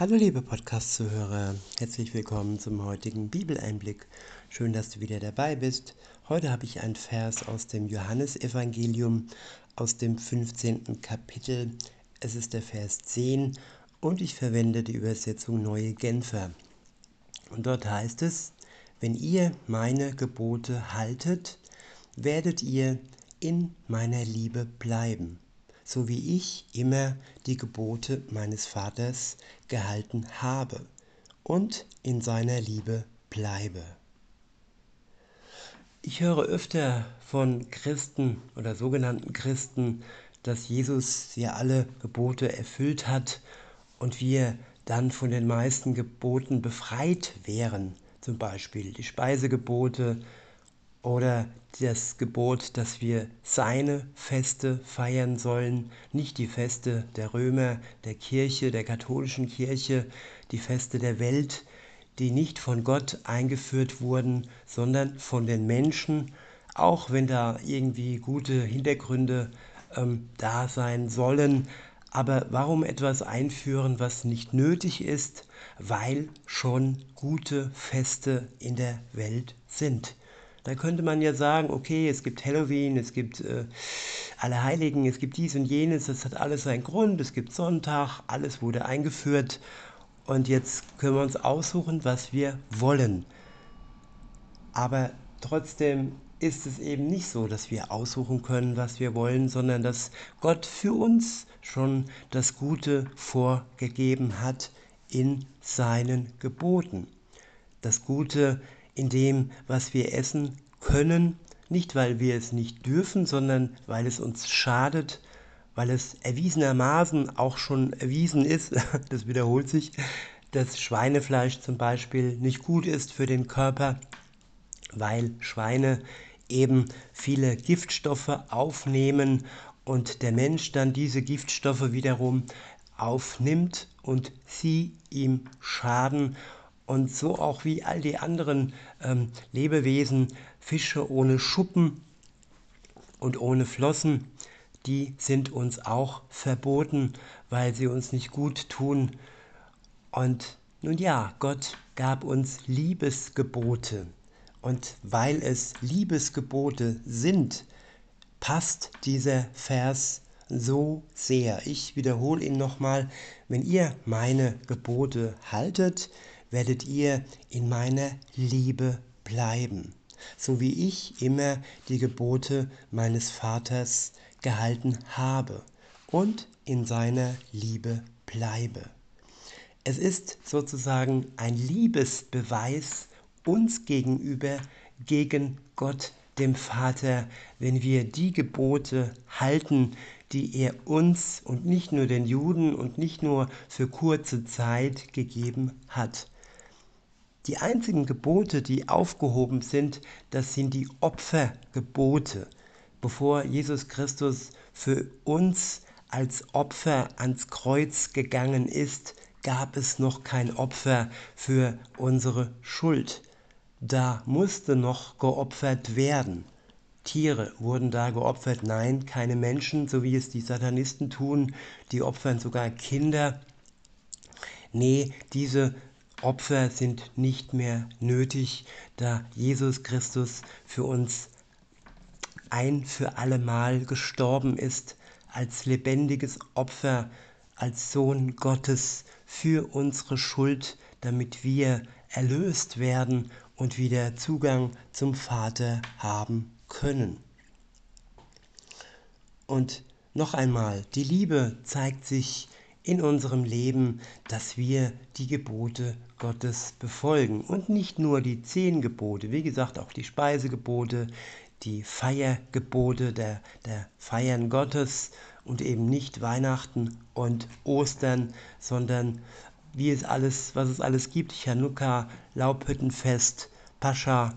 Hallo liebe Podcast-Zuhörer, herzlich willkommen zum heutigen Bibeleinblick. Schön, dass du wieder dabei bist. Heute habe ich einen Vers aus dem Johannesevangelium aus dem 15. Kapitel. Es ist der Vers 10 und ich verwende die Übersetzung Neue Genfer. Und dort heißt es, wenn ihr meine Gebote haltet, werdet ihr in meiner Liebe bleiben so wie ich immer die Gebote meines Vaters gehalten habe und in seiner Liebe bleibe. Ich höre öfter von Christen oder sogenannten Christen, dass Jesus ja alle Gebote erfüllt hat und wir dann von den meisten Geboten befreit wären. Zum Beispiel die Speisegebote, oder das Gebot, dass wir seine Feste feiern sollen, nicht die Feste der Römer, der Kirche, der katholischen Kirche, die Feste der Welt, die nicht von Gott eingeführt wurden, sondern von den Menschen, auch wenn da irgendwie gute Hintergründe ähm, da sein sollen. Aber warum etwas einführen, was nicht nötig ist, weil schon gute Feste in der Welt sind? Da könnte man ja sagen, okay, es gibt Halloween, es gibt äh, Allerheiligen, es gibt dies und jenes, das hat alles seinen Grund, es gibt Sonntag, alles wurde eingeführt und jetzt können wir uns aussuchen, was wir wollen. Aber trotzdem ist es eben nicht so, dass wir aussuchen können, was wir wollen, sondern dass Gott für uns schon das Gute vorgegeben hat in seinen Geboten. Das Gute in dem, was wir essen können, nicht weil wir es nicht dürfen, sondern weil es uns schadet, weil es erwiesenermaßen auch schon erwiesen ist, das wiederholt sich, dass Schweinefleisch zum Beispiel nicht gut ist für den Körper, weil Schweine eben viele Giftstoffe aufnehmen und der Mensch dann diese Giftstoffe wiederum aufnimmt und sie ihm schaden und so auch wie all die anderen ähm, Lebewesen, Fische ohne Schuppen und ohne Flossen, die sind uns auch verboten, weil sie uns nicht gut tun. Und nun ja, Gott gab uns Liebesgebote. Und weil es Liebesgebote sind, passt dieser Vers so sehr. Ich wiederhole ihn nochmal, wenn ihr meine Gebote haltet, werdet ihr in meiner Liebe bleiben, so wie ich immer die Gebote meines Vaters gehalten habe und in seiner Liebe bleibe. Es ist sozusagen ein Liebesbeweis uns gegenüber gegen Gott, dem Vater, wenn wir die Gebote halten, die er uns und nicht nur den Juden und nicht nur für kurze Zeit gegeben hat. Die einzigen Gebote, die aufgehoben sind, das sind die Opfergebote. Bevor Jesus Christus für uns als Opfer ans Kreuz gegangen ist, gab es noch kein Opfer für unsere Schuld. Da musste noch geopfert werden. Tiere wurden da geopfert, nein, keine Menschen, so wie es die Satanisten tun, die opfern sogar Kinder. Nee, diese Opfer sind nicht mehr nötig, da Jesus Christus für uns ein für allemal gestorben ist, als lebendiges Opfer, als Sohn Gottes für unsere Schuld, damit wir erlöst werden und wieder Zugang zum Vater haben können. Und noch einmal, die Liebe zeigt sich in unserem Leben, dass wir die Gebote Gottes befolgen. Und nicht nur die zehn Gebote, wie gesagt auch die Speisegebote, die Feiergebote der, der Feiern Gottes und eben nicht Weihnachten und Ostern, sondern wie es alles, was es alles gibt, Chanukka, Laubhüttenfest, Pascha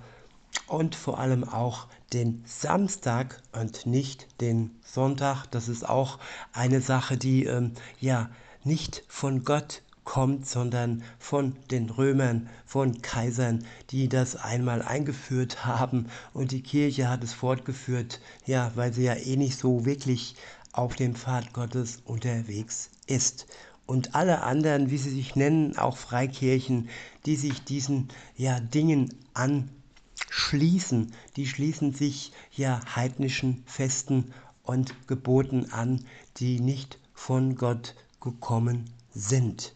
und vor allem auch den Samstag und nicht den Sonntag. Das ist auch eine Sache, die ähm, ja nicht von Gott kommt, sondern von den Römern, von Kaisern, die das einmal eingeführt haben und die Kirche hat es fortgeführt, ja, weil sie ja eh nicht so wirklich auf dem Pfad Gottes unterwegs ist. und alle anderen, wie sie sich nennen, auch Freikirchen, die sich diesen ja, Dingen anschließen, die schließen sich ja heidnischen Festen und Geboten an, die nicht von Gott gekommen sind.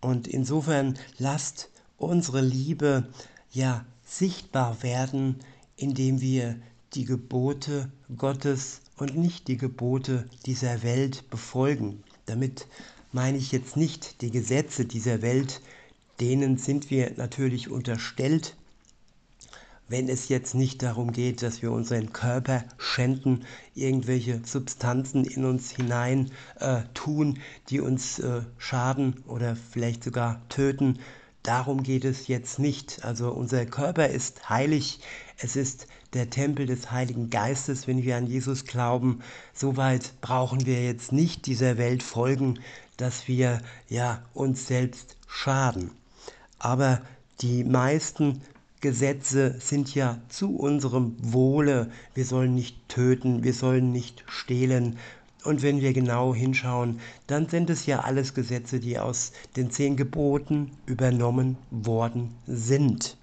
Und insofern lasst unsere Liebe ja sichtbar werden, indem wir die Gebote Gottes und nicht die Gebote dieser Welt befolgen. Damit meine ich jetzt nicht die Gesetze dieser Welt, denen sind wir natürlich unterstellt, wenn es jetzt nicht darum geht, dass wir unseren Körper schänden, irgendwelche Substanzen in uns hinein äh, tun, die uns äh, schaden oder vielleicht sogar töten. Darum geht es jetzt nicht. Also unser Körper ist heilig. Es ist der Tempel des Heiligen Geistes, wenn wir an Jesus glauben. Soweit brauchen wir jetzt nicht dieser Welt folgen, dass wir ja uns selbst schaden. Aber die meisten Gesetze sind ja zu unserem Wohle. Wir sollen nicht töten, wir sollen nicht stehlen. Und wenn wir genau hinschauen, dann sind es ja alles Gesetze, die aus den zehn Geboten übernommen worden sind.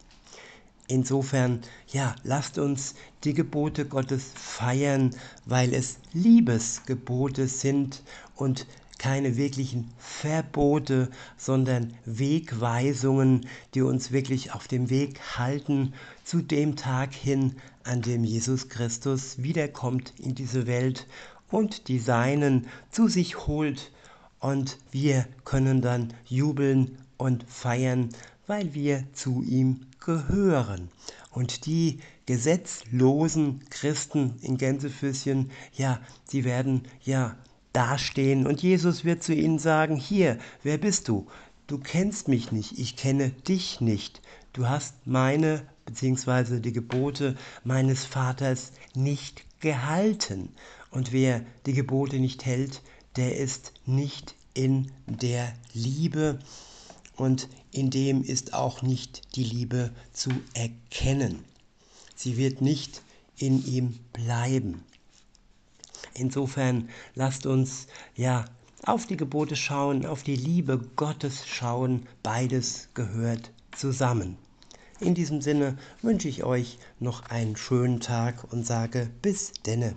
Insofern, ja, lasst uns die Gebote Gottes feiern, weil es Liebesgebote sind und keine wirklichen Verbote, sondern Wegweisungen, die uns wirklich auf dem Weg halten zu dem Tag hin, an dem Jesus Christus wiederkommt in diese Welt und die Seinen zu sich holt. Und wir können dann jubeln und feiern, weil wir zu ihm gehören. Und die gesetzlosen Christen in Gänsefüßchen, ja, die werden ja dastehen und Jesus wird zu ihnen sagen, hier, wer bist du? Du kennst mich nicht, ich kenne dich nicht. Du hast meine bzw. die Gebote meines Vaters nicht gehalten. Und wer die Gebote nicht hält, der ist nicht in der Liebe und in dem ist auch nicht die Liebe zu erkennen. Sie wird nicht in ihm bleiben. Insofern lasst uns ja auf die Gebote schauen, auf die Liebe Gottes schauen. Beides gehört zusammen. In diesem Sinne wünsche ich euch noch einen schönen Tag und sage bis denne.